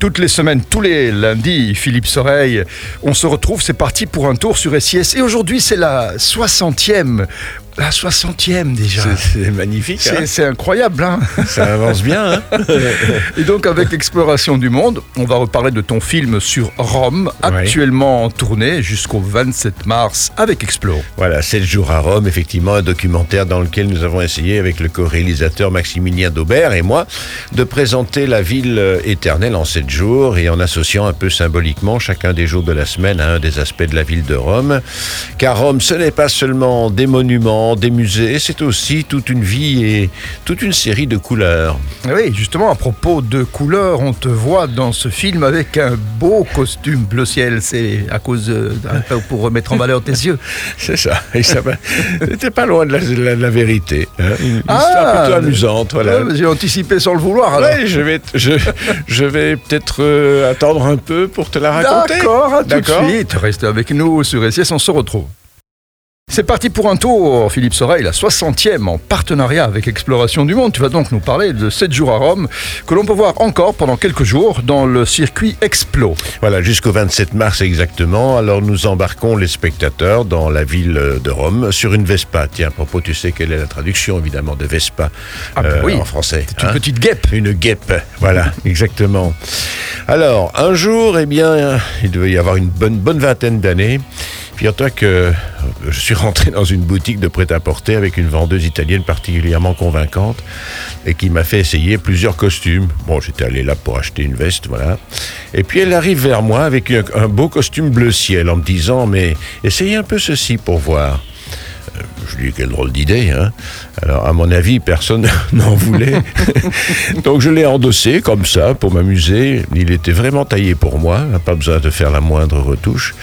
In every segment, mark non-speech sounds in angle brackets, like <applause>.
Toutes les semaines, tous les lundis, Philippe Soreille, on se retrouve, c'est parti pour un tour sur SIS. Et aujourd'hui, c'est la 60e. La 60e déjà. C'est magnifique. C'est hein. c'est incroyable, hein Ça avance bien. hein. <laughs> Et donc, avec Exploration du Monde, on va reparler de ton film sur Rome, actuellement en tournée jusqu'au 27 mars avec Explo. voilà, 7 jours à Rome, effectivement, un documentaire dans lequel nous avons essayé, avec le co-réalisateur Maximilien Daubert et moi, de présenter la ville euh, éternelle en 7 jours et en associant un peu symboliquement chacun des jours de la semaine à un des aspects de la ville de Rome. Car Rome, ce n'est pas seulement des monuments, des musées, c'est aussi toute une vie et toute une série de couleurs. Oui, justement, à propos de couleurs, on te voit dans ce film avec un beau costume bleu ciel. C'est à cause de, pour remettre en valeur tes yeux. <laughs> C'est ça. C'était pas loin de la, de la- de la vérité. hein. Une Ah, histoire plutôt amusante, voilà. J'ai anticipé sans le vouloir. Ouais, je vais, je, je vais peut-être euh, attendre un peu pour te la raconter. D'accord, à tout de suite. Restez avec nous sur SIS, on se retrouve. C'est parti pour un tour, Philippe Soreille, la 60e en partenariat avec Exploration du Monde. Tu vas donc nous parler de 7 jours à Rome, que l'on peut voir encore pendant quelques jours dans le circuit Explo. Voilà, jusqu'au 27 mars exactement. Alors nous embarquons les spectateurs dans la ville de Rome sur une Vespa. Tiens, à propos, tu sais quelle est la traduction évidemment de Vespa Ah, bah euh, oui. en français C'est une hein petite guêpe. Une guêpe, voilà, <laughs> exactement. Alors, un jour, eh bien, il devait y avoir une bonne, bonne vingtaine d'années. Figure-toi que je suis rentré dans une boutique de prêt-à-porter avec une vendeuse italienne particulièrement convaincante et qui m'a fait essayer plusieurs costumes. Bon, j'étais allé là pour acheter une veste, voilà. Et puis elle arrive vers moi avec un, beau costume bleu ciel en me disant Mais essayez un peu ceci pour voir. Je lui dis quelle drôle d'idée. Hein Alors à mon avis, personne <laughs> n'en voulait. <laughs> Donc je l'ai endossé comme ça pour m'amuser. Il était vraiment taillé pour moi, pas besoin de faire la moindre retouche.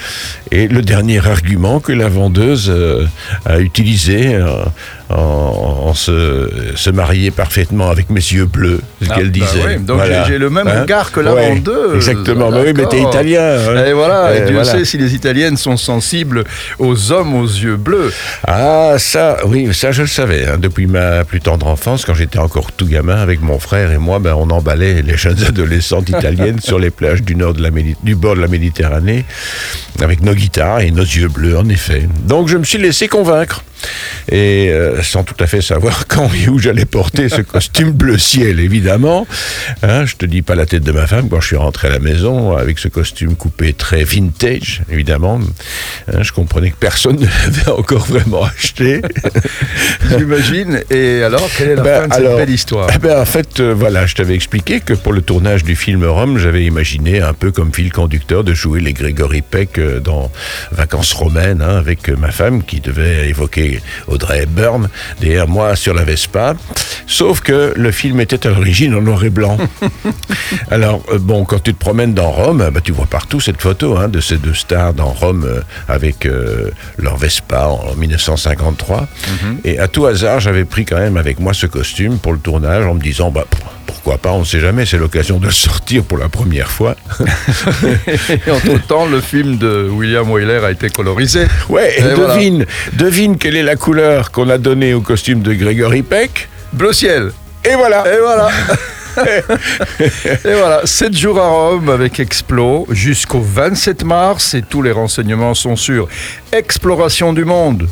Et le dernier argument que la vendeuse euh, a utilisé euh, en, en se, se marier parfaitement avec mes yeux bleus, ce Ah, qu'elle bah disait. oui, donc Voilà. j'ai- le même Hein regard que la Ouais, vendeuse. Exactement. Bah oui, mais t'es italien. hein. Et voilà, et Dieu voilà. sait si les Italiennes sont sensibles aux hommes aux yeux bleus. Ah, ça, oui, ça je le savais. hein. Depuis ma plus tendre enfance, quand j'étais encore tout gamin, avec mon frère et moi, ben, on emballait les jeunes <laughs> adolescentes italiennes sur les plages du, nord de la du bord de la Méditerranée, avec nos guitares et nos yeux bleus, en effet. Donc je me suis laissé convaincre. Et euh, sans tout à fait savoir <laughs> quand et où j'allais porter ce costume bleu ciel, évidemment. Hein, je te dis pas la tête de ma femme quand je suis rentré à la maison avec ce costume coupé très vintage, évidemment. Hein, je comprenais que personne <laughs> ne l'avait encore vraiment acheté. <laughs> J'imagine. Et alors, quelle est la Ben, fin de alors, cette belle histoire Eh ben, en fait, euh, voilà, je t'avais expliqué que pour le tournage du film Rome, j'avais imaginé un peu comme fil conducteur de jouer les Grégory Peck euh, dans Vacances romaines hein, avec ma femme qui devait évoquer Audrey Hepburn derrière moi sur la Vespa. Sauf que le film était à l'origine en noir et blanc. <laughs> Alors, euh, bon, quand tu te promènes dans Rome, bah, tu vois partout cette photo hein, de ces deux stars dans Rome euh, avec euh, leur Vespa en 1953. Et à tout hasard, j'avais pris quand même avec moi ce costume pour le tournage en me disant, bah, pff, pourquoi pas, on ne sait jamais, c'est l'occasion de le sortir pour la première fois. <laughs> Et entre-temps, le film de William Wyler a été colorisé. Ouais, et Et voilà. devine, devine quelle est la couleur qu'on a donnée au costume de Gregory Peck. Bleu ciel. Et voilà. Et voilà. <laughs> et voilà, 7 jours à Rome avec Explo jusqu'au 27 mars et tous les renseignements sont sur exploration du monde.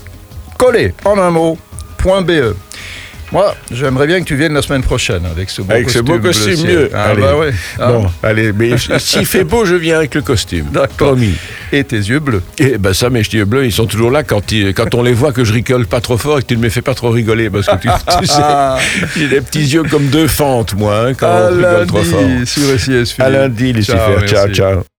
Collé en un mot, point .be. Moi, j'aimerais bien que tu viennes la semaine prochaine avec ce beau Avec ce costume. beau costume mieux. Ah Allez. bah ouais. Ah. Bon, allez, mais <laughs> s'il fait beau, je viens avec le costume. D'accord. Et tes yeux bleus. Et ben ça, mes yeux bleus, ils sont toujours là quand, ils- quand on les voit que je rigole pas trop fort et que tu ne me fais pas trop rigoler parce que tu, <laughs> tu sais, j'ai des petits yeux comme deux fentes, moi, hein, quand À on rigole trop fort. sur SIS. À lundi, Lucifer. Ciao, ciao.